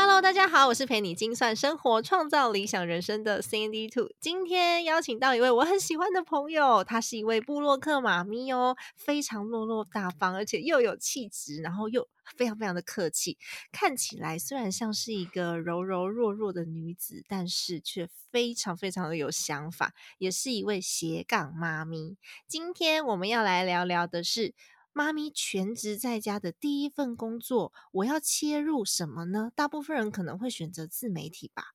Hello，大家好，我是陪你精算生活、创造理想人生的 Sandy Two。今天邀请到一位我很喜欢的朋友，她是一位布洛克妈咪哦，非常落落大方，而且又有气质，然后又非常非常的客气。看起来虽然像是一个柔柔弱弱的女子，但是却非常非常的有想法，也是一位斜杠妈咪。今天我们要来聊聊的是。妈咪全职在家的第一份工作，我要切入什么呢？大部分人可能会选择自媒体吧。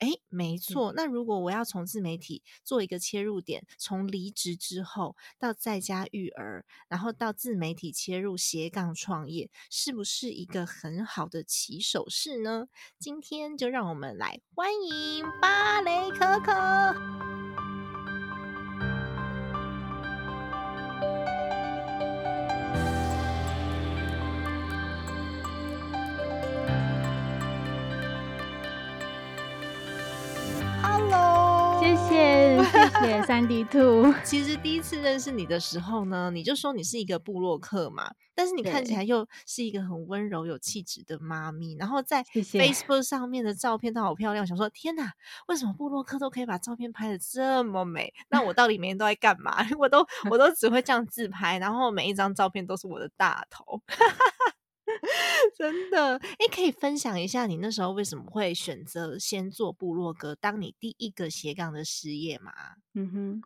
诶，没错。那如果我要从自媒体做一个切入点，从离职之后到在家育儿，然后到自媒体切入斜杠创业，是不是一个很好的起手式呢？今天就让我们来欢迎芭蕾可可。三 D Two。其实第一次认识你的时候呢，你就说你是一个部落客嘛，但是你看起来又是一个很温柔有气质的妈咪，然后在 Facebook 上面的照片都好漂亮，想说天哪，为什么部落客都可以把照片拍的这么美？那我到底每天都在干嘛？我都我都只会这样自拍，然后每一张照片都是我的大头。真的，哎，可以分享一下你那时候为什么会选择先做部落格，当你第一个斜杠的事业吗？嗯哼，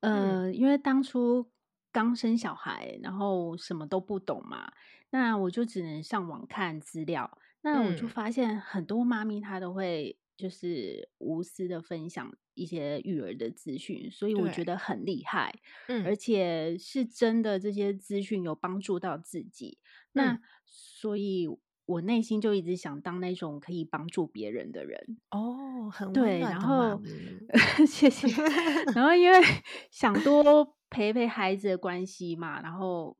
呃，因为当初刚生小孩，然后什么都不懂嘛，那我就只能上网看资料，那我就发现很多妈咪她都会就是无私的分享一些育儿的资讯，所以我觉得很厉害，嗯，而且是真的这些资讯有帮助到自己，那。所以我内心就一直想当那种可以帮助别人的人。哦，很对，然后 谢谢，然后因为 想多陪陪孩子的关系嘛，然后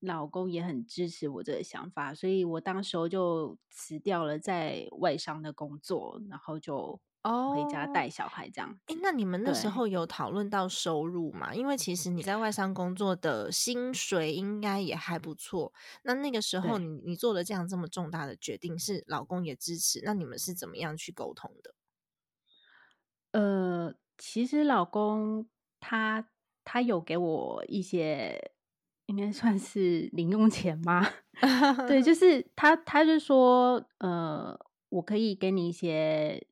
老公也很支持我这个想法，所以我当时候就辞掉了在外商的工作，然后就。哦，回家带小孩这样。哎，那你们那时候有讨论到收入吗？因为其实你在外商工作的薪水应该也还不错。那那个时候你你做了这样这么重大的决定，是老公也支持？那你们是怎么样去沟通的？呃，其实老公他他有给我一些，应该算是零用钱吗？对，就 是他他就说，呃，我可以给你一些。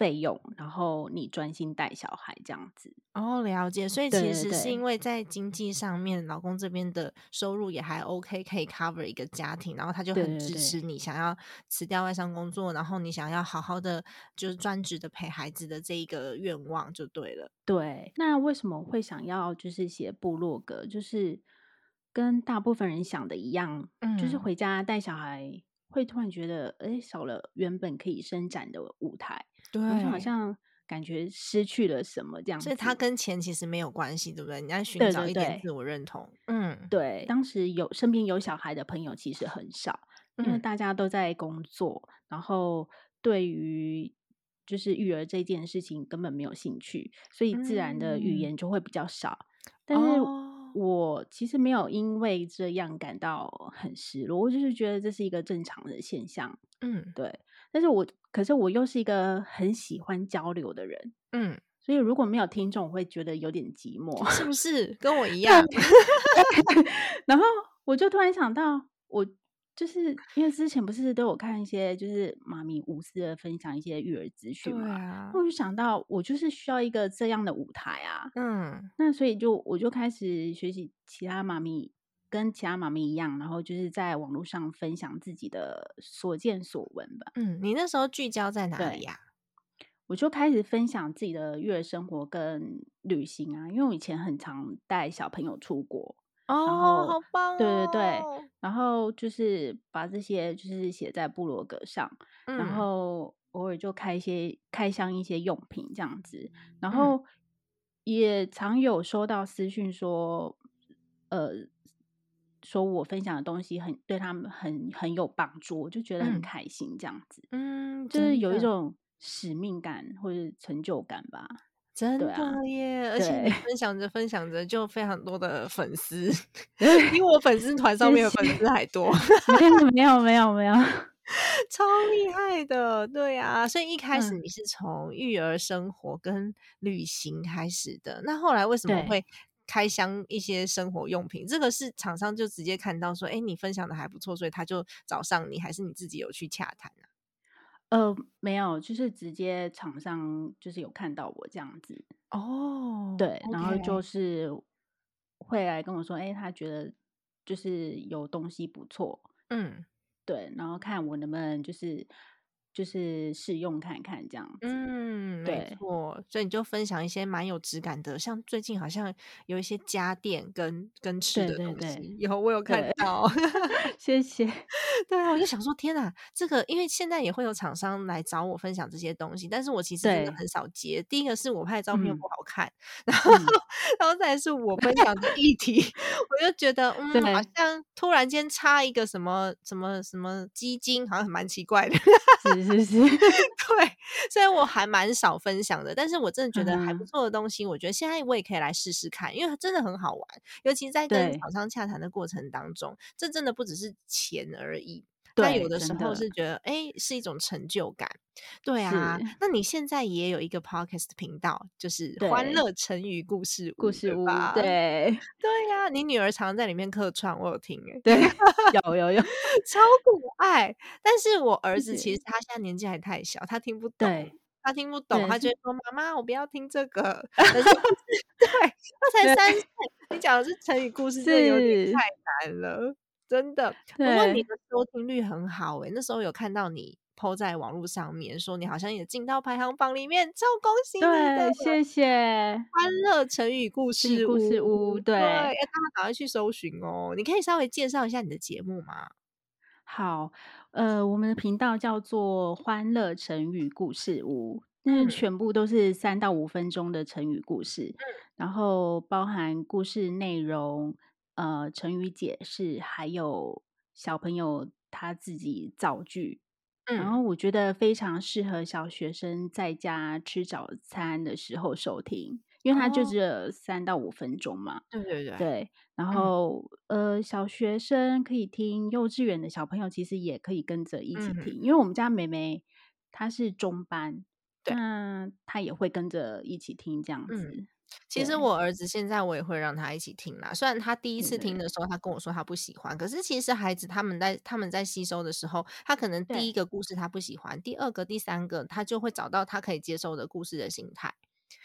费用，然后你专心带小孩这样子哦，了解。所以其实是因为在经济上面，老公这边的收入也还 OK，可以 cover 一个家庭，然后他就很支持你想要辞掉外商工作，然后你想要好好的就是专职的陪孩子的这一个愿望就对了。对，那为什么会想要就是写部落格？就是跟大部分人想的一样，嗯就是回家带小孩。会突然觉得，哎，少了原本可以伸展的舞台，对，好像感觉失去了什么这样。所以他跟钱其实没有关系，对不对？你在寻找一点自我认同。嗯，对。当时有身边有小孩的朋友其实很少，因为大家都在工作，然后对于就是育儿这件事情根本没有兴趣，所以自然的语言就会比较少。但是。我其实没有因为这样感到很失落，我就是觉得这是一个正常的现象。嗯，对。但是我可是我又是一个很喜欢交流的人，嗯，所以如果没有听众，我会觉得有点寂寞，是不是？跟我一样。然后我就突然想到，我。就是因为之前不是都有看一些，就是妈咪无私的分享一些育儿资讯嘛，我就想到我就是需要一个这样的舞台啊，嗯，那所以就我就开始学习其他妈咪，跟其他妈咪一样，然后就是在网络上分享自己的所见所闻吧。嗯，你那时候聚焦在哪里呀？我就开始分享自己的育儿生活跟旅行啊，因为我以前很常带小朋友出国。哦，好棒！对对对，然后就是把这些就是写在部落格上，然后偶尔就开一些开箱一些用品这样子，然后也常有收到私讯说，呃，说我分享的东西很对他们很很有帮助，我就觉得很开心这样子，嗯，就是有一种使命感或者成就感吧。真的耶！而且你分享着分享着，就非常多的粉丝，比我粉丝团上面的粉丝还多。没有没有没有没有，超厉害的，对啊。所以一开始你是从育儿生活跟旅行开始的，那后来为什么会开箱一些生活用品？这个是厂商就直接看到说，哎，你分享的还不错，所以他就找上你，还是你自己有去洽谈啊？呃，没有，就是直接厂商就是有看到我这样子哦，对，然后就是会来跟我说，哎，他觉得就是有东西不错，嗯，对，然后看我能不能就是。就是试用看看这样子，嗯，没错，所以你就分享一些蛮有质感的，像最近好像有一些家电跟跟吃的东西，以后我有看到，谢谢。对啊，我就想说，天哪，这个因为现在也会有厂商来找我分享这些东西，但是我其实真的很少接。第一个是我拍的照片不好看，然后然后再是我分享的议题，我就觉得嗯，好像突然间插一个什么什么什么基金，好像蛮奇怪的。是是是，对，所以我还蛮少分享的，但是我真的觉得还不错的东西，我觉得现在我也可以来试试看，因为真的很好玩，尤其在跟厂商洽谈的过程当中，这真的不只是钱而已。他有的时候是觉得，哎，是一种成就感。对啊，那你现在也有一个 podcast 频道，就是欢乐成语故事故事屋。对 对呀，你女儿常在里面客串，我有听哎。对，有 有有，超可爱。但是我儿子其实他现在年纪还太小，他听不懂，他听不懂，他就说妈妈，我不要听这个。对，他才三岁，你讲的是成语故事，这有点太难了。真的，不过你的收听率很好诶，那时候有看到你 PO 在网络上面，说你好像也进到排行榜里面，超恭喜你！对，谢谢。欢乐成语故事故事屋，对，要大家赶快去搜寻哦。你可以稍微介绍一下你的节目吗？好，呃，我们的频道叫做欢乐成语故事屋，那全部都是三到五分钟的成语故事，然后包含故事内容。呃，成语解释，还有小朋友他自己造句，然后我觉得非常适合小学生在家吃早餐的时候收听，因为它就只有三到五分钟嘛。对对对。对，然后呃，小学生可以听，幼稚园的小朋友其实也可以跟着一起听，因为我们家妹妹她是中班，那她也会跟着一起听这样子。其实我儿子现在我也会让他一起听啦。虽然他第一次听的时候，他跟我说他不喜欢，可是其实孩子他们在他们在吸收的时候，他可能第一个故事他不喜欢，第二个、第三个他就会找到他可以接受的故事的心态。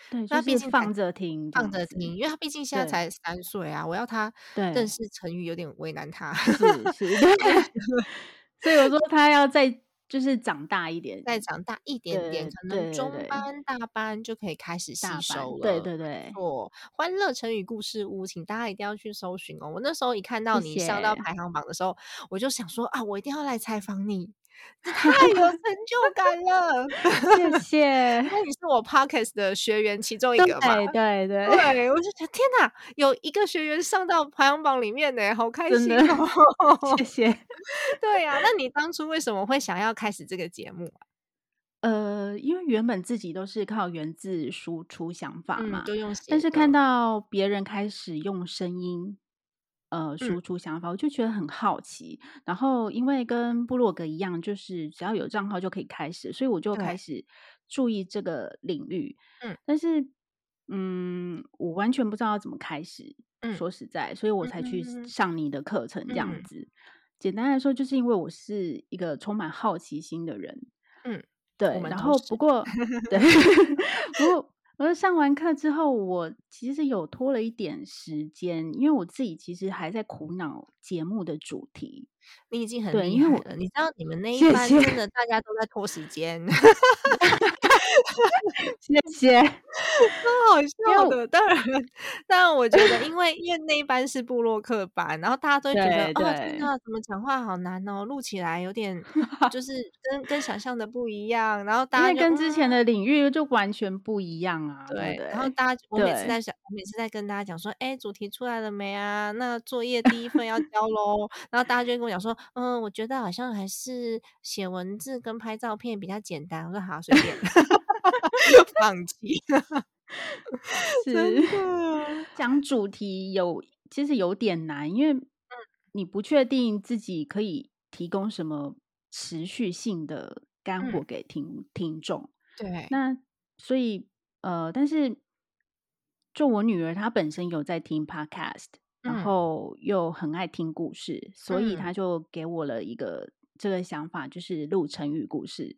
对，那毕竟放着听，放着听，因为他毕竟现在才三岁啊，我要他认识成语有点为难他。是是，所以我说他要在。就是长大一点，再长大一点点，可能中班、大班就可以开始吸收了。对对对，错。欢乐成语故事屋，请大家一定要去搜寻哦。我那时候一看到你上到排行榜的时候，我就想说啊，我一定要来采访你。太有成就感了，谢谢。那你是我 Podcast 的学员其中一个嘛？对对对，对我就觉得天哪，有一个学员上到排行榜里面呢，好开心哦！谢 谢。对呀，那你当初为什么会想要开始这个节目啊？呃，因为原本自己都是靠文字输出想法嘛，就用，但是看到别人开始用声音。呃，输出想法，我就觉得很好奇。然后，因为跟部落格一样，就是只要有账号就可以开始，所以我就开始注意这个领域。嗯，但是，嗯，我完全不知道要怎么开始。嗯，说实在，所以我才去上你的课程这样子。简单来说，就是因为我是一个充满好奇心的人。嗯，对。然后，不过，对，不过。而上完课之后，我其实有拖了一点时间，因为我自己其实还在苦恼节目的主题。你已经很厉害了，你知道你们那一班真的大家都在拖时间。谢谢。好笑的。当然，但，我觉得，因为因为那一班是布洛克班，然后大家都觉得，哦，天哪，怎么讲话好难哦，录起来有点 就是跟跟想象的不一样。然后大家跟之前的领域就完全不一样啊。对，然后大家，我每次在想，我每次在跟大家讲说，哎，主题出来了没啊？那作业第一份要交喽。然后大家就跟我讲说，嗯，我觉得好像还是写文字跟拍照片比较简单。我说好，随便。放弃，是讲主题有其实有点难，因为你不确定自己可以提供什么持续性的干货。给听听众。对，那所以呃，但是就我女儿她本身有在听 podcast，然后又很爱听故事，所以她就给我了一个这个想法，就是录成语故事。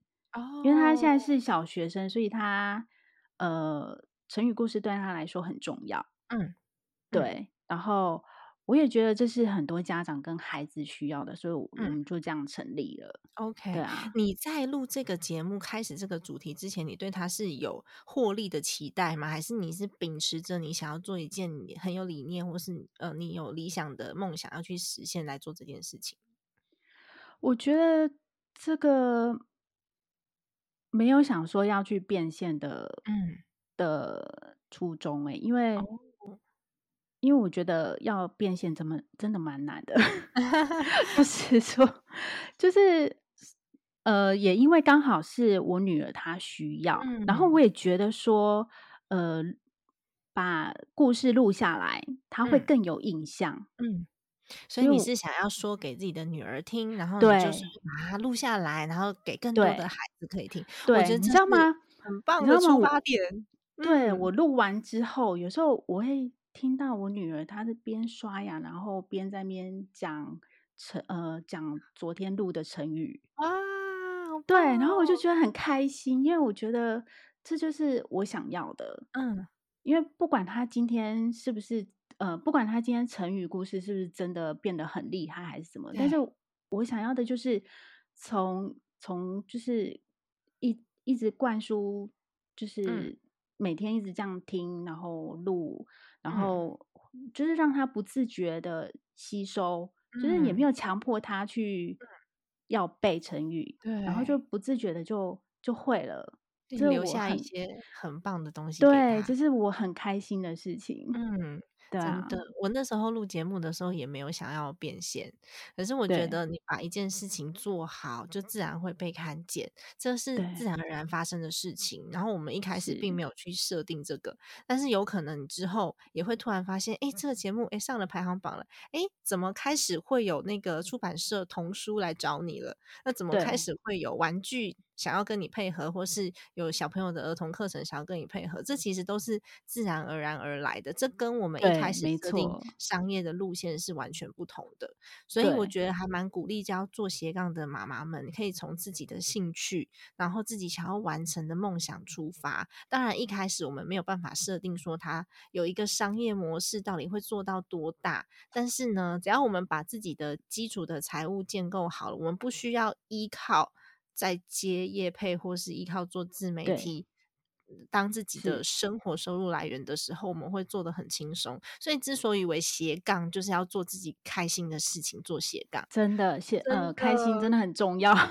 因为他现在是小学生，所以他呃成语故事对他来说很重要。嗯，对。然后我也觉得这是很多家长跟孩子需要的，所以我们就这样成立了。OK，对啊。你在录这个节目开始这个主题之前，你对他是有获利的期待吗？还是你是秉持着你想要做一件很有理念，或是呃你有理想的梦想要去实现来做这件事情？我觉得这个。没有想说要去变现的，嗯。的初衷哎，因为因为我觉得要变现，怎么真的蛮难的，就是说，就是呃，也因为刚好是我女儿她需要，然后我也觉得说，呃，把故事录下来，她会更有印象，嗯。所以你是想要说给自己的女儿听，然后就是把它录下来，然后给更多的孩子可以听。对，你知道吗？很棒的出发点。对我录完之后，有时候我会听到我女儿她是边刷牙，然后边在边讲成呃讲昨天录的成语。哇，对，然后我就觉得很开心，因为我觉得这就是我想要的。嗯，因为不管他今天是不是。呃，不管他今天成语故事是不是真的变得很厉害，还是什么，但是。我想要的就是从从就是一一直灌输，就是每天一直这样听，然后录，然后就是让他不自觉的吸收，就是也没有强迫他去要背成语，对，然后就不自觉的就就会了，就留下一些很棒的东西，对，这是我很开心的事情，嗯。真的，我那时候录节目的时候也没有想要变现，可是我觉得你把一件事情做好，就自然会被看见，这是自然而然发生的事情。然后我们一开始并没有去设定这个，但是有可能你之后也会突然发现，哎，这个节目哎上了排行榜了，哎，怎么开始会有那个出版社童书来找你了？那怎么开始会有玩具？想要跟你配合，或是有小朋友的儿童课程想要跟你配合，这其实都是自然而然而来的。这跟我们一开始设定商业的路线是完全不同的。所以我觉得还蛮鼓励教做斜杠的妈妈们，可以从自己的兴趣，然后自己想要完成的梦想出发。当然一开始我们没有办法设定说它有一个商业模式到底会做到多大，但是呢，只要我们把自己的基础的财务建构好了，我们不需要依靠。在接业配或是依靠做自媒体当自己的生活收入来源的时候，我们会做的很轻松。所以之所以为斜杠，就是要做自己开心的事情，做斜杠。真的，斜呃，开心真的很重要。没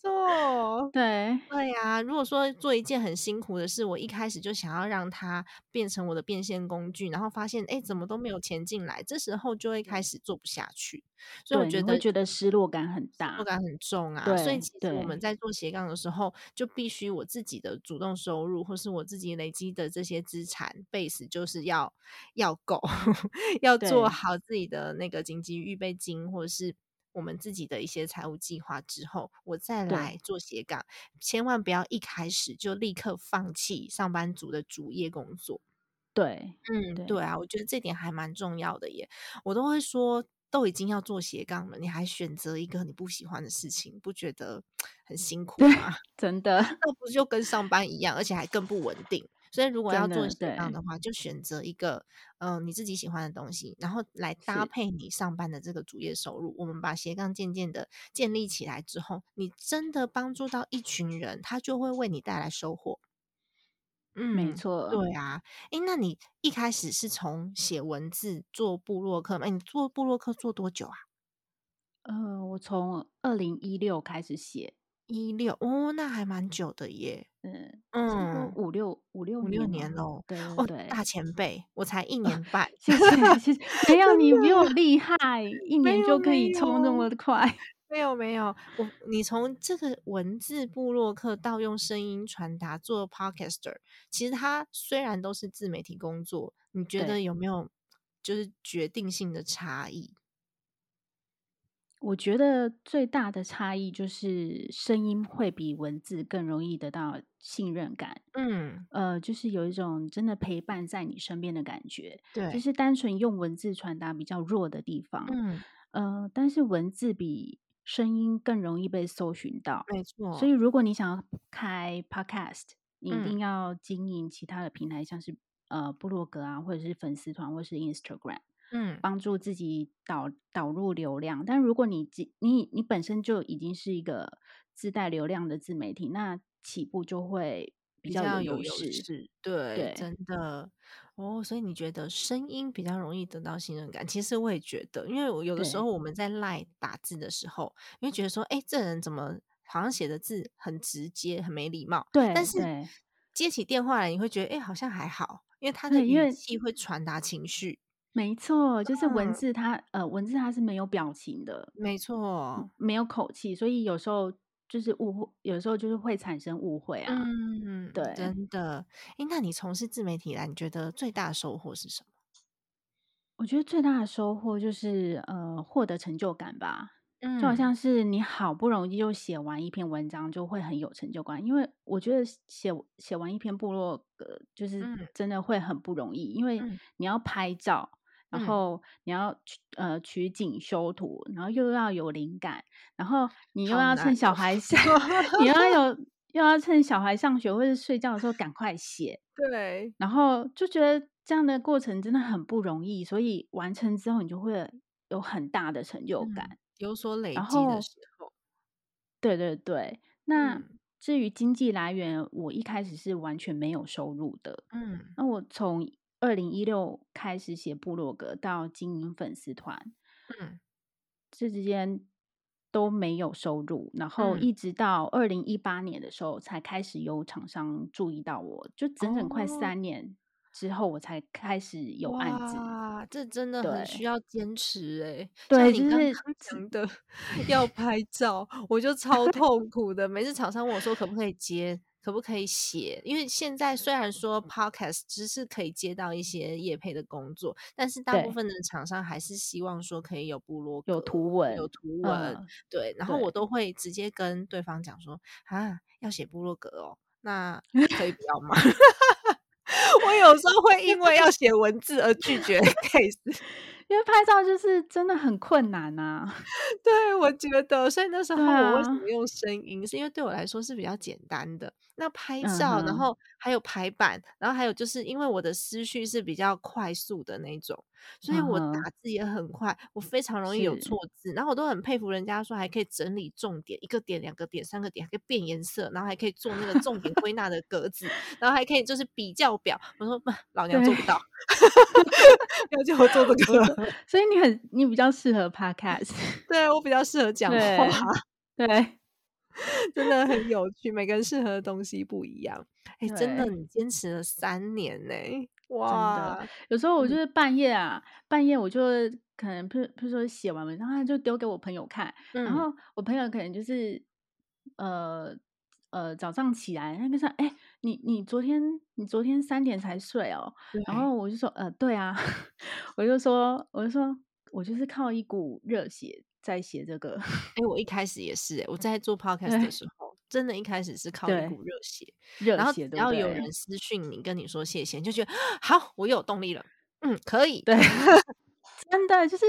错，对对呀。如果说做一件很辛苦的事，我一开始就想要让它变成我的变现工具，然后发现哎，怎么都没有钱进来，这时候就会开始做不下去。所以我觉得觉得失落感很大，失落感很重啊。所以其实我们在做斜杠的时候，就必须我自己的主动收入，或是我自己累积的这些资产 base，就是要要够，要做好自己的那个紧急预备金，或者是我们自己的一些财务计划之后，我再来做斜杠。千万不要一开始就立刻放弃上班族的主业工作。对，嗯，对啊，我觉得这点还蛮重要的耶。我都会说。都已经要做斜杠了，你还选择一个你不喜欢的事情，不觉得很辛苦吗？真的，那不就跟上班一样，而且还更不稳定。所以如果要做斜杠的话，就选择一个嗯你自己喜欢的东西，然后来搭配你上班的这个主业收入。我们把斜杠渐渐的建立起来之后，你真的帮助到一群人，他就会为你带来收获。嗯，没错，对啊。哎，那你一开始是从写文字做部落客吗？你做部落客做多久啊？呃，我从二零一六开始写，一六哦，那还蛮久的耶。嗯嗯，五六五六五六年喽。对对，大前辈，我才一 年半。谢谢谢谢，没 有你比我厉害，一年就可以冲那么快。没有没有，我你从这个文字部落客到用声音传达做 podcaster，其实它虽然都是自媒体工作，你觉得有没有就是决定性的差异？我觉得最大的差异就是声音会比文字更容易得到信任感。嗯，呃，就是有一种真的陪伴在你身边的感觉。对，就是单纯用文字传达比较弱的地方。嗯，呃，但是文字比。声音更容易被搜寻到，没错。所以如果你想要开 Podcast，你一定要经营其他的平台，像是呃部落格啊，或者是粉丝团，或是 Instagram，嗯，帮助自己导导入流量。但如果你你你本身就已经是一个自带流量的自媒体，那起步就会比较有优势。对，真的。哦，所以你觉得声音比较容易得到信任感？其实我也觉得，因为我有的时候我们在赖打字的时候，你会觉得说，哎，这人怎么好像写的字很直接、很没礼貌？对。但是接起电话来，你会觉得，哎，好像还好，因为他的语气会传达情绪。没错，就是文字，它呃，文字它是没有表情的，没错，没有口气，所以有时候。就是误会，有时候就是会产生误会啊。嗯，对，真的。哎，那你从事自媒体来，你觉得最大的收获是什么？我觉得最大的收获就是呃，获得成就感吧。嗯，就好像是你好不容易就写完一篇文章，就会很有成就感。因为我觉得写写完一篇部落格，就是真的会很不容易，因为你要拍照。然后你要呃取景修图，然后又要有灵感，然后你又要趁小孩上，你要有又要趁小孩上学或者睡觉的时候赶快写。对，然后就觉得这样的过程真的很不容易，所以完成之后你就会有很大的成就感，有所累积的时候。对对对，那至于经济来源，我一开始是完全没有收入的。嗯，那我从。二零一六开始写部落格，到经营粉丝团，嗯，这之间都没有收入，然后一直到二零一八年的时候，才开始有厂商注意到我，就整整快三年之后，我才开始有案子。哇，这真的很需要坚持哎。对，就是讲的 要拍照，我就超痛苦的。每次厂商问我说可不可以接。可不可以写？因为现在虽然说 podcast 只是可以接到一些业配的工作，但是大部分的厂商还是希望说可以有部落有图文，有图文。对，然后我都会直接跟对方讲说啊，要写部落格哦，那可以不要吗？我有时候会因为要写文字而拒绝 case。因为拍照就是真的很困难呐，对我觉得，所以那时候我为什么用声音，是因为对我来说是比较简单的。那拍照，然后还有排版，然后还有就是因为我的思绪是比较快速的那种，所以我打字也很快，我非常容易有错字。然后我都很佩服人家说还可以整理重点，一个点、两个点、三个点，还可以变颜色，然后还可以做那个重点归纳的格子，然后还可以就是比较表。我说老娘做不到，要叫我做这 个。所以你很，你比较适合 podcast，对我比较适合讲话，对，真的很有趣，每个人适合的东西不一样。哎，真的，你坚持了三年呢，哇！有时候我就是半夜啊，半夜我就可能，譬如譬如说写完文章，他就丢给我朋友看，然后我朋友可能就是呃。呃，早上起来，他就说：“哎，你你昨天你昨天三点才睡哦。”然后我就说：“呃，对啊。” 我就说：“我就说我就是靠一股热血在写这个。”哎，我一开始也是，我在做 podcast 的时候，真的一开始是靠一股热血，热血。然后有人私讯你，跟你说谢谢，就觉得好，我有动力了。嗯，可以。对，真的就是。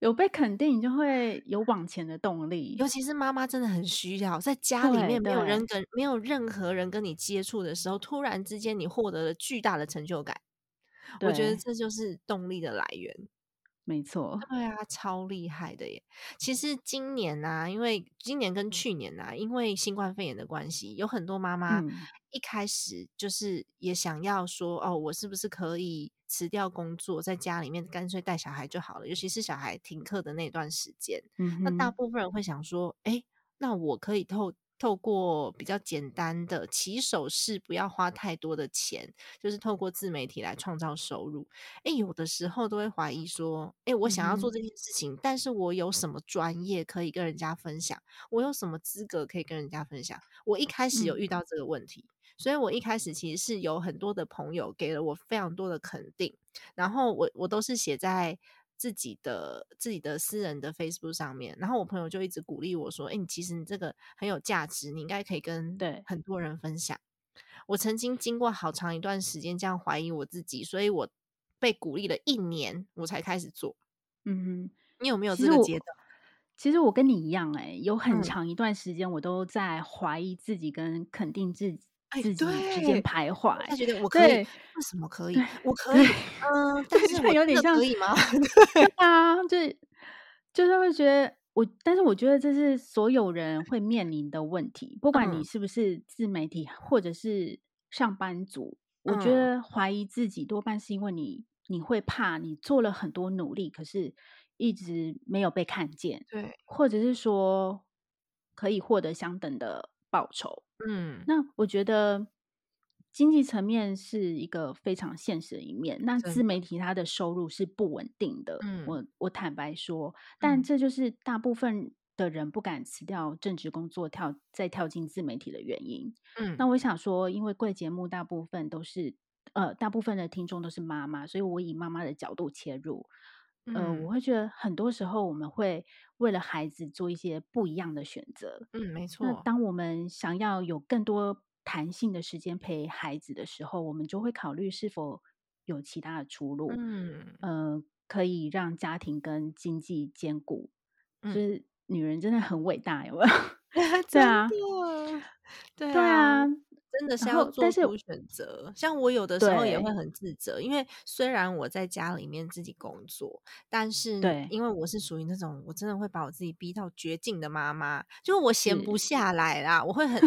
有被肯定，你就会有往前的动力。尤其是妈妈真的很需要，在家里面没有人跟没有任何人跟你接触的时候，突然之间你获得了巨大的成就感，我觉得这就是动力的来源。没错，对啊，超厉害的耶！其实今年呢，因为今年跟去年呢，因为新冠肺炎的关系，有很多妈妈一开始就是也想要说，哦，我是不是可以辞掉工作，在家里面干脆带小孩就好了？尤其是小孩停课的那段时间，那大部分人会想说，哎，那我可以透。透过比较简单的起手式，不要花太多的钱，就是透过自媒体来创造收入。哎，有的时候都会怀疑说，哎，我想要做这件事情，但是我有什么专业可以跟人家分享？我有什么资格可以跟人家分享？我一开始有遇到这个问题，所以我一开始其实是有很多的朋友给了我非常多的肯定，然后我我都是写在。自己的自己的私人的 Facebook 上面，然后我朋友就一直鼓励我说：“哎，你其实你这个很有价值，你应该可以跟对很多人分享。”我曾经经过好长一段时间这样怀疑我自己，所以我被鼓励了一年，我才开始做。嗯哼，你有没有这个阶段？其实我跟你一样，哎，有很长一段时间我都在怀疑自己跟肯定自己。自己之间徘徊，他觉得我可以，为什么可以？我可以，嗯，但是有点像可以吗？对啊，就就是会觉得我，但是我觉得这是所有人会面临的问题，不管你是不是自媒体或者是上班族，我觉得怀疑自己多半是因为你你会怕你做了很多努力，可是一直没有被看见，对，或者是说可以获得相等的报酬。嗯，那我觉得经济层面是一个非常现实的一面。那自媒体它的收入是不稳定的，嗯，我我坦白说，但这就是大部分的人不敢辞掉正职工作，跳再跳进自媒体的原因。嗯，那我想说，因为贵节目大部分都是呃，大部分的听众都是妈妈，所以我以妈妈的角度切入。呃，我会觉得很多时候我们会为了孩子做一些不一样的选择。嗯，没错。那当我们想要有更多弹性的时间陪孩子的时候，我们就会考虑是否有其他的出路。嗯，呃，可以让家庭跟经济兼顾。就是女人真的很伟大，有没有？对啊，对啊。真的是要做出选择，像我有的时候也会很自责，因为虽然我在家里面自己工作，但是对，因为我是属于那种我真的会把我自己逼到绝境的妈妈，就我闲不下来啦，我会很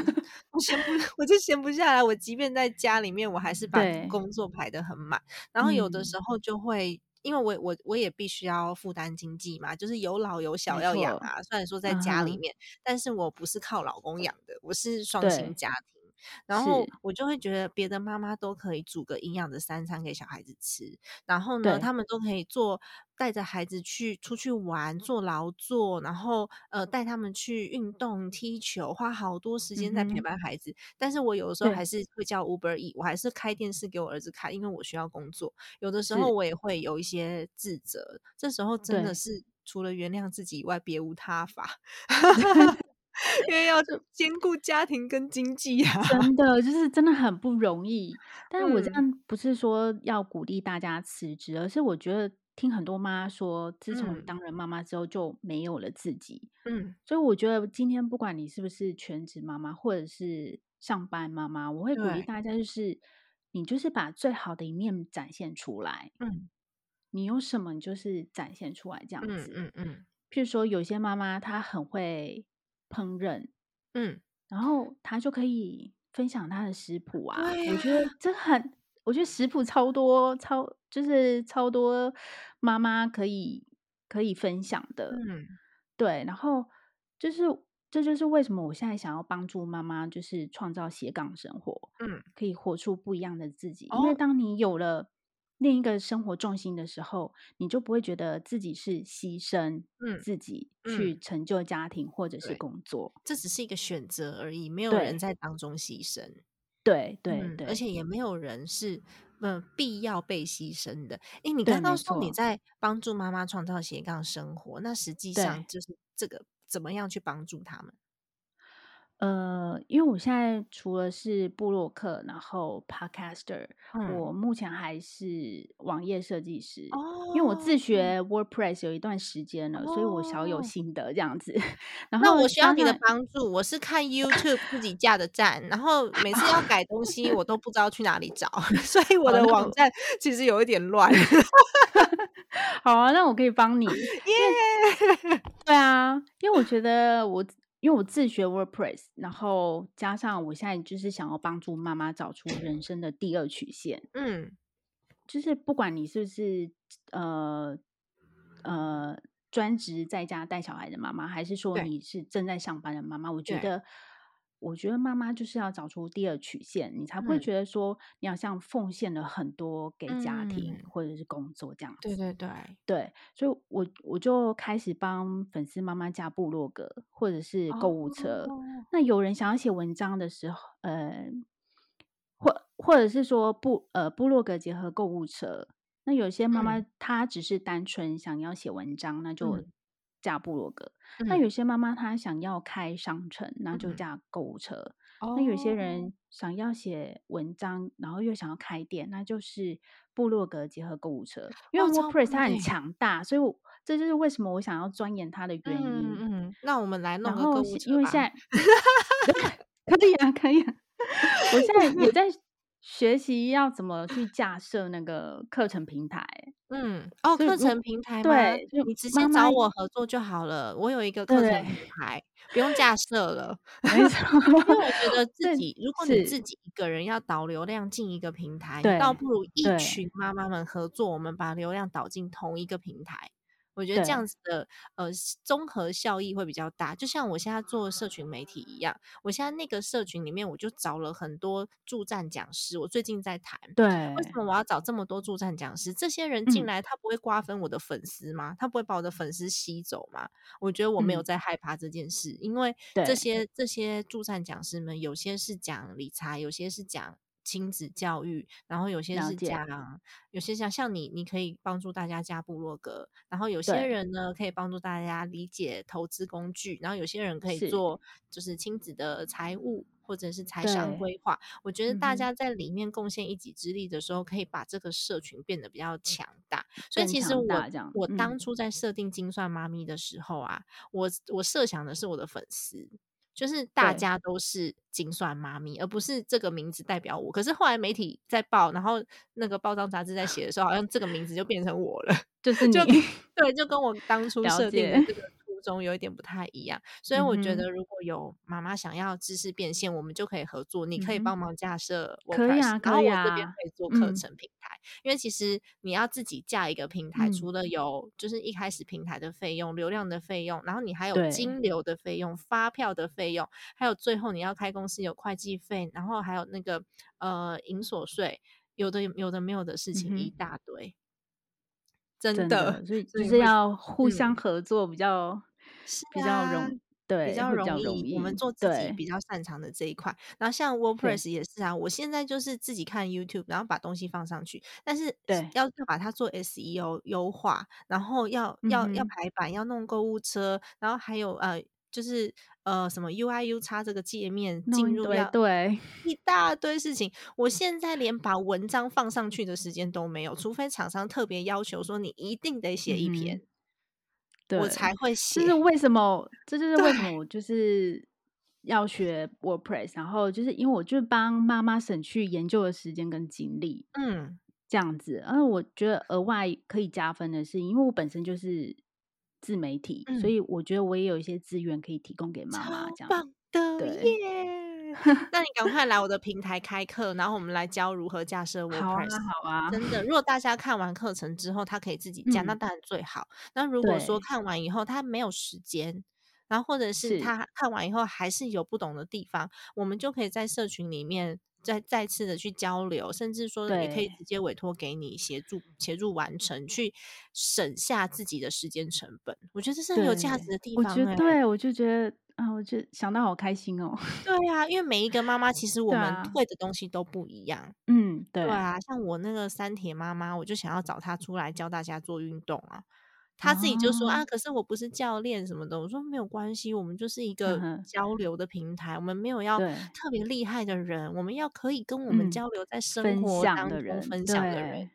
我闲不 我就闲不下来，我即便在家里面，我还是把工作排得很满，然后有的时候就会因为我我我也必须要负担经济嘛，就是有老有小要养啊，虽然说在家里面，但是我不是靠老公养的，我是双薪家庭。然后我就会觉得别的妈妈都可以煮个营养的三餐给小孩子吃，然后呢，他们都可以做带着孩子去出去玩、做劳作，然后呃带他们去运动、踢球，花好多时间在陪伴孩子。但是我有的时候还是会叫 Uber E，我还是开电视给我儿子看，因为我需要工作。有的时候我也会有一些自责，这时候真的是除了原谅自己以外，别无他法。因为要兼顾家庭跟经济啊，真的就是真的很不容易。但是我这样不是说要鼓励大家辞职，而是我觉得听很多妈说，自从当了妈妈之后就没有了自己。嗯，所以我觉得今天不管你是不是全职妈妈，或者是上班妈妈，我会鼓励大家，就是你就是把最好的一面展现出来。嗯，你有什么就是展现出来这样子。嗯嗯，譬如说有些妈妈她很会。烹饪，嗯，然后他就可以分享他的食谱啊。我觉得这很，我觉得食谱超多，超就是超多妈妈可以可以分享的。嗯，对。然后就是这就是为什么我现在想要帮助妈妈，就是创造斜杠生活，嗯，可以活出不一样的自己。因为当你有了。另一个生活重心的时候，你就不会觉得自己是牺牲，嗯，自己去。成就家庭或者是工作，这只是一个选择而已，没有人在当中牺牲，对对对，而且也没有人是嗯必要被牺牲的。哎，你刚刚说你在帮助妈妈创造斜杠生活，那实际上就是这个怎么样去帮助他们？呃，因为我现在除了是布洛克，然后 podcaster，嗯我目前还是网页设计师。哦，因为我自学 WordPress 有一段时间了，所以我小有哦心得这样子。然那后我需要你的帮助。我是看 YouTube 自己架的站，然后每次要改东西，我都不知道去哪里找，所以我的网站其实有一点乱。好啊，那我可以帮你。耶！对啊，因为我觉得我因为我自学 WordPress，然后加上我现在就是想要帮助妈妈找出人生的第二曲线，嗯。就是不管你是不是呃呃专职在家带小孩的妈妈，还是说你是正在上班的妈妈，我觉对。得。我觉得妈妈就是要找出第二曲线，你才不会嗯觉得说你好像奉献了很多给家庭嗯或者是工作这样子。对对对，对，所以我我就开始帮粉丝妈妈加部落格或者是购物车。哦那有人想要写文章的时候，呃，或或者是说部呃部落格结合购物车。那有些妈妈嗯她只是单纯想要写文章，那就嗯架部落格。那嗯有些妈妈她想要开商城，那就嗯架购物车。那有些哦人想要写文章，然后又想要开店，那就是部落格结合购物车。因为 WordPress 它很强大，所以我这就是为什么我想要钻研它的原因。嗯嗯，那我们来弄然个购物车因为现在 可以啊，可以啊，我现在也 在学习要怎么去架设那个课程平台。嗯，哦，课程平台吗？对，就你直接找我合作就好了。我有一个课程平台，不用架设了。没错，因为我觉得自己，如果你自己一个人要导流量进一个平台，倒不如一群妈妈们合作，我们把流量导进同一个平台。我觉得这对。样子的呃综合效益会比较大，就像我现在做社群媒体一样，我现在那个社群里面我就找了很多助战讲师，我最近在谈，对为什么我要找这么多助战讲师？这些人进嗯。来，他不会瓜分我的粉丝吗？他不会把我的粉丝吸走吗？我觉得我没有嗯。在害怕这件事，因为对。这些这些助战讲师们，有些是讲理财，有些是讲亲子教育，然后有些是讲，有些像像你，你可以帮助大家加部落格，然后有些人呢可以帮助大家理解投资工具，然后有些人可以做就是亲子的财务或者是财商对规划。我觉得大家在里面贡献一己之力的时候，可以把这个社群变得比较强大。所以其实我我嗯当初在设定精算妈咪的时候啊，我我设想的是我的粉丝。就是大家都是精算妈咪，而不是这个名字代表我。可是后来媒体在报，然后那个报章杂志在写的时候，好像这个名字就变成我了。就是你就对，就跟我当初了设定的解这个初衷有一点不太一样，所以我觉得如果有妈妈想要知识变现，我们就可以合作。你可以帮忙架设 WordPress，可以啊然后我这边啊可以做课嗯程平台。因为其实你要自己架一个平台，嗯。除了有就是一开始平台的费用、流量的费用，然后你还有金流的费用、发票的费用，还有最后你要开公司有会计费，然后还有那个呃营所税，有的有的没有的事情一大堆。真真的，的，所以就是要互嗯。相合作，比较是比较啊容对，比较容容易，我们做自己比较擅长的这一块。然后像 WordPress 也是啊，我现在就是自己看 YouTube，然后把东西放上去，但是对。要要把它做 SEO 优化，然后要要要排版，要弄购物车，然后还有呃就是呃什么 UI U 叉这个界面进入要对，一大堆事情，我现在连把文章放上去的时间都没有，除非厂商特别要求说你一定得写一篇，对，我才会写。这是为什么？这就是为什么我就是要学 WordPress，然后就是因为我就帮妈妈省去研究的时间跟精力，嗯这样子。然后我觉得额外可以加分的是，因为我本身就是自媒体，所嗯以我觉得我也有一些资源可以提供给妈妈，这样。棒的！那你赶快来我的平台开课，然后我们来教如何架设好啊，WordPress。好啊，真的，如果大家看完课程之后，他可以自己架，那嗯当然最好。那如果说看完以后他没有时间，然后或者是是他看完以后还是有不懂的地方，我们就可以在社群里面再再次的去交流，甚至说也可以直接委托给你协助协助完成，去省下自己的时间成本。我觉得这是很有价值的地方、欸。觉得对，我就觉得啊，我就想到好开心哦。对啊，因为每一个妈妈其实我们会的东西都不一样。嗯，对对啊，像我那个三铁妈妈，我就想要找她出来教大家做运动啊。她自己就说啊，可是我不是教练什么的。我说没有关系，我们就是一个交流的平台，我们没有要特别厉害的人，我们要可以跟我们交流在生活当中分享的人。嗯，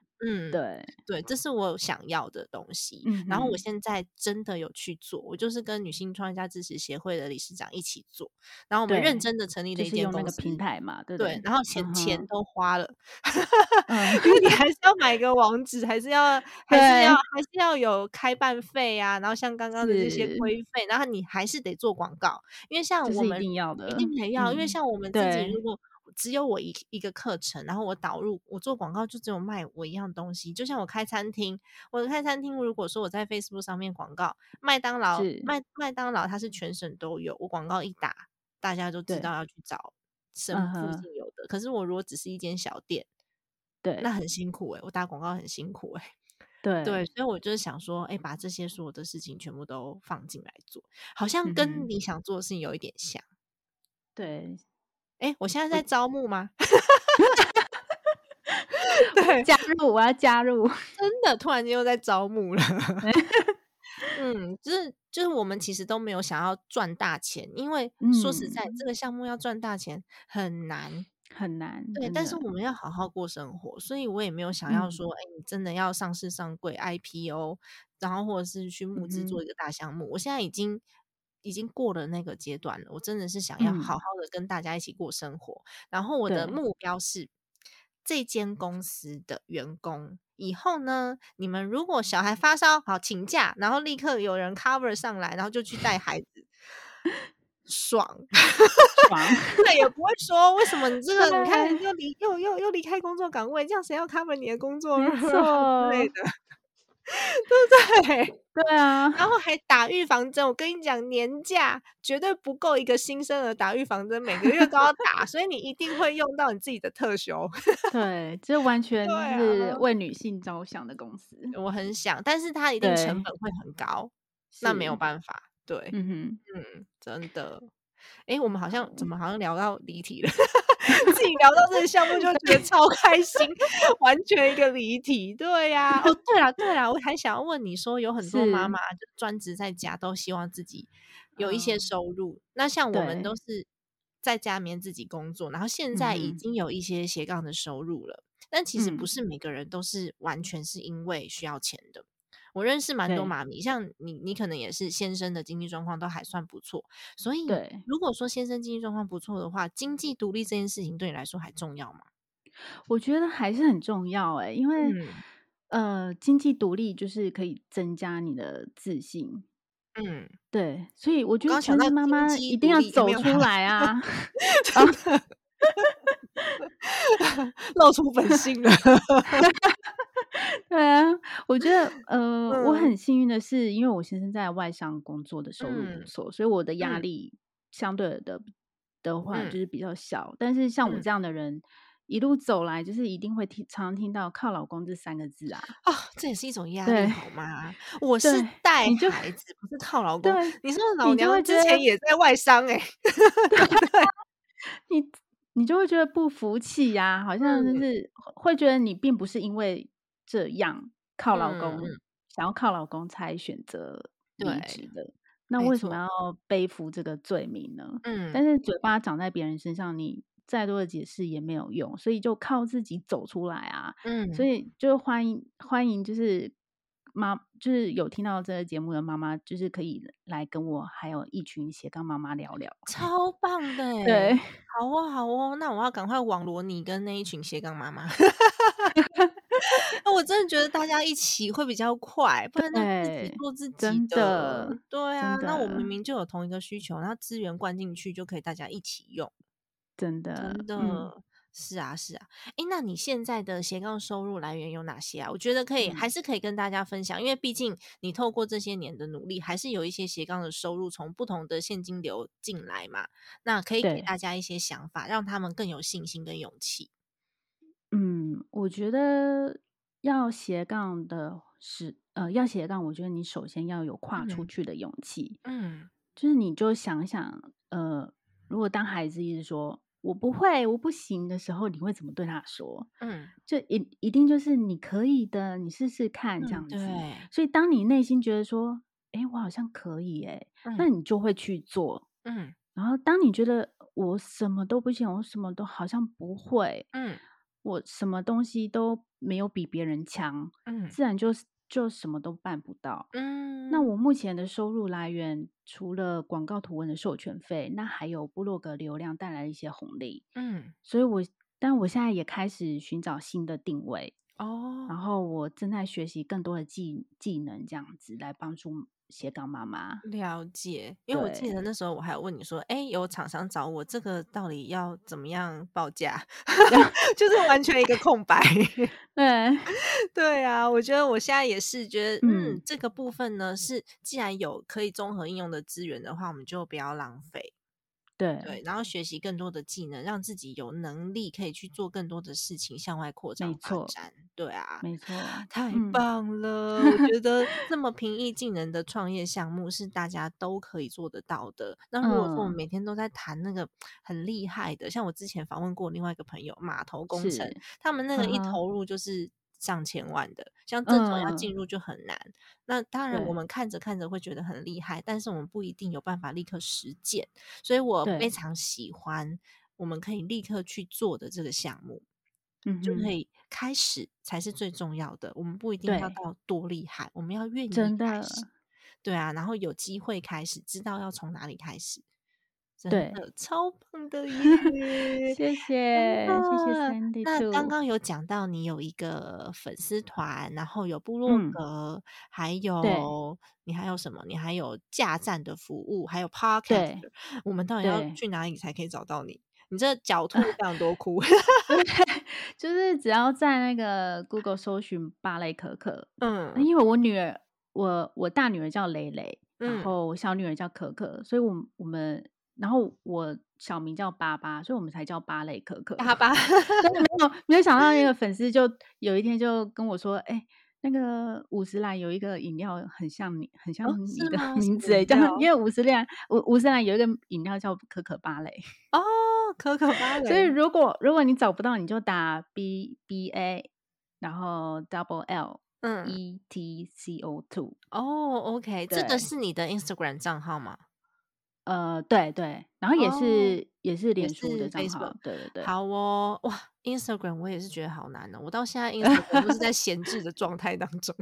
对对，这是我想要的东西。然后我现在真的有去做，我就是跟女性创业家支持协会的理事长一起做，然后我们认真的成立了一间公司平台嘛，对对。然后钱钱都花了，因为你还是要买个网址，还是要 还是要还是要有开办费啊，然后像刚刚的这些规费，然后你还是得做广告，因为像我们一定要的，一定得要，因为像我们自己如果。只有我一一个课程，然后我导入我做广告就只有卖我一样东西，就像我开餐厅，我开餐厅如果说我在 Facebook 上面广告，麦当劳麦麦当劳它是全省都有，我广告一打，大家都知道要去找省附近有的。可是我如果只是一间小店，对，那很辛苦哎，我打广告很辛苦哎，对对，所以我就是想说，哎，把这些所有的事情全部都放进来做，好像跟你想做的事情有一点像，对。哎，我现在在招募吗？对，加入，我要加入。真的，突然间又在招募了。嗯，就是就是，我们其实都没有想要赚大钱，因为说实在，这个项目要赚大钱很难，很难。对，但是我们要好好过生活，所以我也没有想要说，哎，你真的要上市上柜 IPO，然后或者是去募资做一个大项目。我现在已经。已经过了那个阶段了，我真的是想要好好的跟大家一起过生活。然后我的目标是，这间公司的员工以后呢，你们如果小孩发烧，好请假，然后立刻有人 cover 上来，然后就去带孩子，爽爽，那也不会说为什么你这个你看又离又又又离开工作岗位，这样谁要 cover 你的工作？之类的。对不对？对啊，然后还打预防针。我跟你讲，年假绝对不够一个新生儿打预防针，每个月都要打，所以你一定会用到你自己的特休。对，这完全是为女性着想的公司。我很想，但是它一定成本会很高，那没有办法。对，嗯哼，嗯，真的。哎，我们好像怎么好像聊到离题了？自己聊到这个项目就觉得 超开心，完全一个离题。对呀，哦，对了对了，我还想要问你说，有很多妈妈就专职在家，都希望自己有一些收入。那像我们都是在家里面自己工作，然后现在已经有一些斜杠的收入了，但其实不是每个人都是完全是因为需要钱的。我认识蛮多妈咪，像你，你可能也是先生的经济状况都还算不错，所以如果说先生经济状况不错的话，经济独立这件事情对你来说还重要吗？我觉得还是很重要哎，因为呃，经济独立就是可以增加你的自信。嗯，对，所以我觉得全职妈妈一定要走出来啊 露出本性了。对啊，我觉得呃，我很幸运的是，因为我先生在外商工作的收入不错，所以我的压力相对的的话就是比较小。但是像我这样的人，一路走来就是一定会听常听到“靠老公”这三个字啊。啊，这也是一种压力，好吗？我是带孩子，不是靠老公。你说老娘之前也在外商哎，你你就会觉得不服气呀，好像就是会觉得你并不是因为。这样靠老公，想要靠老公才选择离职的，那为什么要背负这个罪名呢？嗯，但是嘴巴长在别人身上，你再多的解释也没有用，所以就靠自己走出来啊。嗯，所以就欢迎欢迎，就是妈，就是有听到这个节目的妈妈，就是可以来跟我还有一群斜杠妈妈聊聊，超棒的，对，好哦好哦，那我要赶快网罗你跟那一群斜杠妈妈。那我真的觉得大家一起会比较快，不然他自己做自己的，对啊。那我明明就有同一个需求，然后资源灌进去就可以大家一起用，真的，真的是啊，是啊。哎，那你现在的斜杠收入来源有哪些啊？我觉得可以，还是可以跟大家分享，因为毕竟你透过这些年的努力，还是有一些斜杠的收入从不同的现金流进来嘛。那可以给大家一些想法，让他们更有信心跟勇气。嗯，我觉得要斜杠的是，呃，要斜杠，我觉得你首先要有跨出去的勇气。嗯，就是你就想想，呃，如果当孩子一直说我不会，我不行的时候，你会怎么对他说？嗯，就一一定就是你可以的，你试试看这样子。对，所以当你内心觉得说，哎，我好像可以，哎，那你就会去做。嗯，然后当你觉得我什么都不行，我什么都好像不会，嗯，我什么东西都没有比别人强，嗯，自然就就什么都办不到。嗯，那我目前的收入来源除了广告图文的授权费，那还有部落格流量带来的一些红利。嗯，所以我但我现在也开始寻找新的定位哦，然后我正在学习更多的技技能，这样子来帮助。斜杠妈妈了解，因为我记得那时候我还有问你说，哎，有厂商找我，这个到底要怎么样报价？就是完全一个空白。对，对啊，我觉得我现在也是觉得，嗯，这个部分呢是，既然有可以综合应用的资源的话，我们就不要浪费。对对，然后学习更多的技能，让自己有能力可以去做更多的事情，向外扩张发展。对啊，没错，太棒了！我觉 得这么平易近人的创业项目是大家都可以做得到的。那如果说我们每天都在谈那个很厉害的，像我之前访问过另外一个朋友，码头工程，他们那个一投入就是。上千万的，像这种要进入就很难。那当然，我们看着看着会觉得很厉害，但是我们不一定有办法立刻实践。所以我非常喜欢我们可以立刻去做的这个项目，嗯，就可以开始才是最重要的。我们不一定要到多厉害，我们要愿意开始，对啊，然后有机会开始，知道要从哪里开始。对，超棒的耶！谢谢，谢谢 Sandy。那刚刚有讲到你有一个粉丝团，然后有部落格，还有你还有什么？你还有架站的服务，还有 Podcast。我们到底要去哪里才可以找到你？你这狡兔非常多窟，就是只要在那个 Google 搜寻芭蕾可可，嗯，因为我女儿，我我大女儿叫蕾蕾，然后我小女儿叫可可，所以我我们。然后我小名叫巴巴，所以我们才叫芭蕾可可。巴巴，没有没有想到那个 粉丝就有一天就跟我说：“哎，那个五十岚有一个饮料很像你，很像你的 名字哎，叫因为五十岚五五十岚有一个饮料叫可可芭蕾哦，可可芭蕾。所以如果如果你找不到，你就打 B B A，然后 Double L 嗯 E T C O Two 哦，OK，这个是你的 Instagram 账号吗？呃，对对，然后也是也是脸书的账号，对对对。好哦，哇，Instagram 我也是觉得好难哦，我到现在 Instagram 都是在闲置的状态当中。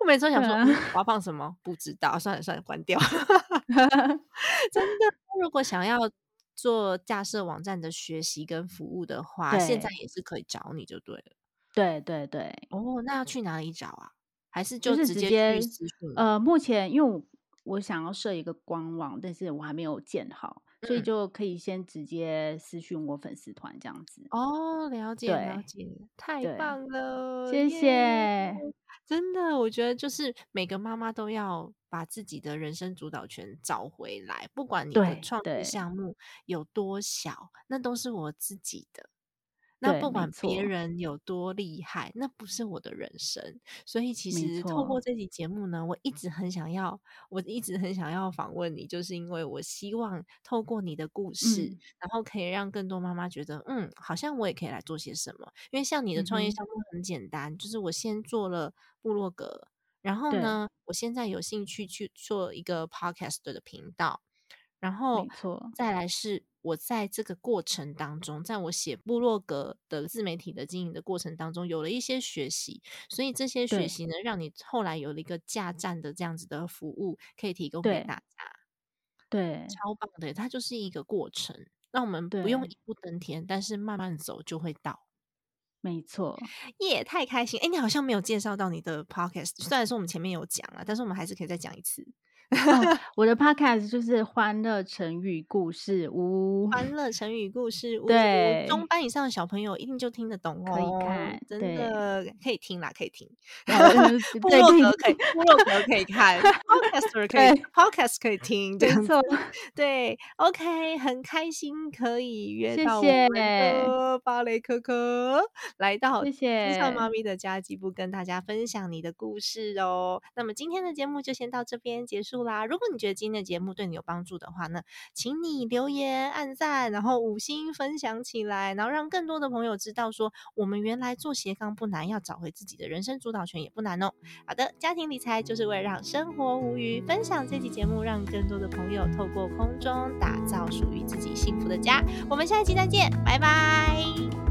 我每次想说我要放什么，不知道，算了算了，关掉。真的，如果想要做架设网站的学习跟服务的话，现在也是可以找你就对了。对对对。哦，那要去哪里找啊？还是就直接呃，目前因为。我想要设一个官网，但是我还没有建好，所以就可以先直接私讯我粉丝团这样子。哦，了解了解，太棒了，谢谢。真的，我觉得就是每个妈妈都要把自己的人生主导权找回来，不管你的创业项目有多小，那都是我自己的。那不管别人有多厉害，那不是我的人生。所以其实透过这期节目呢，我一直很想要，我一直很想要访问你，就是因为我希望透过你的故事，然后可以让更多妈妈觉得，嗯，好像我也可以来做些什么。因为像你的创业项目很简单，就是我先做了部落格，然后呢，我现在有兴趣去做一个 podcast 的频道。然后，再来是我在这个过程当中，在我写部落格的自媒体的经营的过程当中，有了一些学习，所以这些学习呢，让你后来有了一个架站的这样子的服务，可以提供给大家。对，超棒的，它就是一个过程，让我们不用一步登天，但是慢慢走就会到。没错，耶，太开心！哎，你好像没有介绍到你的 podcast，虽然说我们前面有讲了，但是我们还是可以再讲一次。我的 podcast 就是欢乐成语故事屋，欢乐成语故事屋，对，中班以上的小朋友一定就听得懂，可以看，真的可以听啦，可以听。部落格可以，部落格可以看，podcast 可以，podcast 可以听，没错，对，OK，很开心可以约到我们的芭蕾可可来到谢谢天上妈咪的家，几部跟大家分享你的故事哦。那么今天的节目就先到这边结束。啦。如果你觉得今天的节目对你有帮助的话呢，请你留言、按赞，然后五星分享起来，然后让更多的朋友知道说，我们原来做斜杠不难，要找回自己的人生主导权也不难哦。好的，家庭理财就是为了让生活无虞，分享这期节目，让更多的朋友透过空中打造属于自己幸福的家。我们下一期再见，拜拜。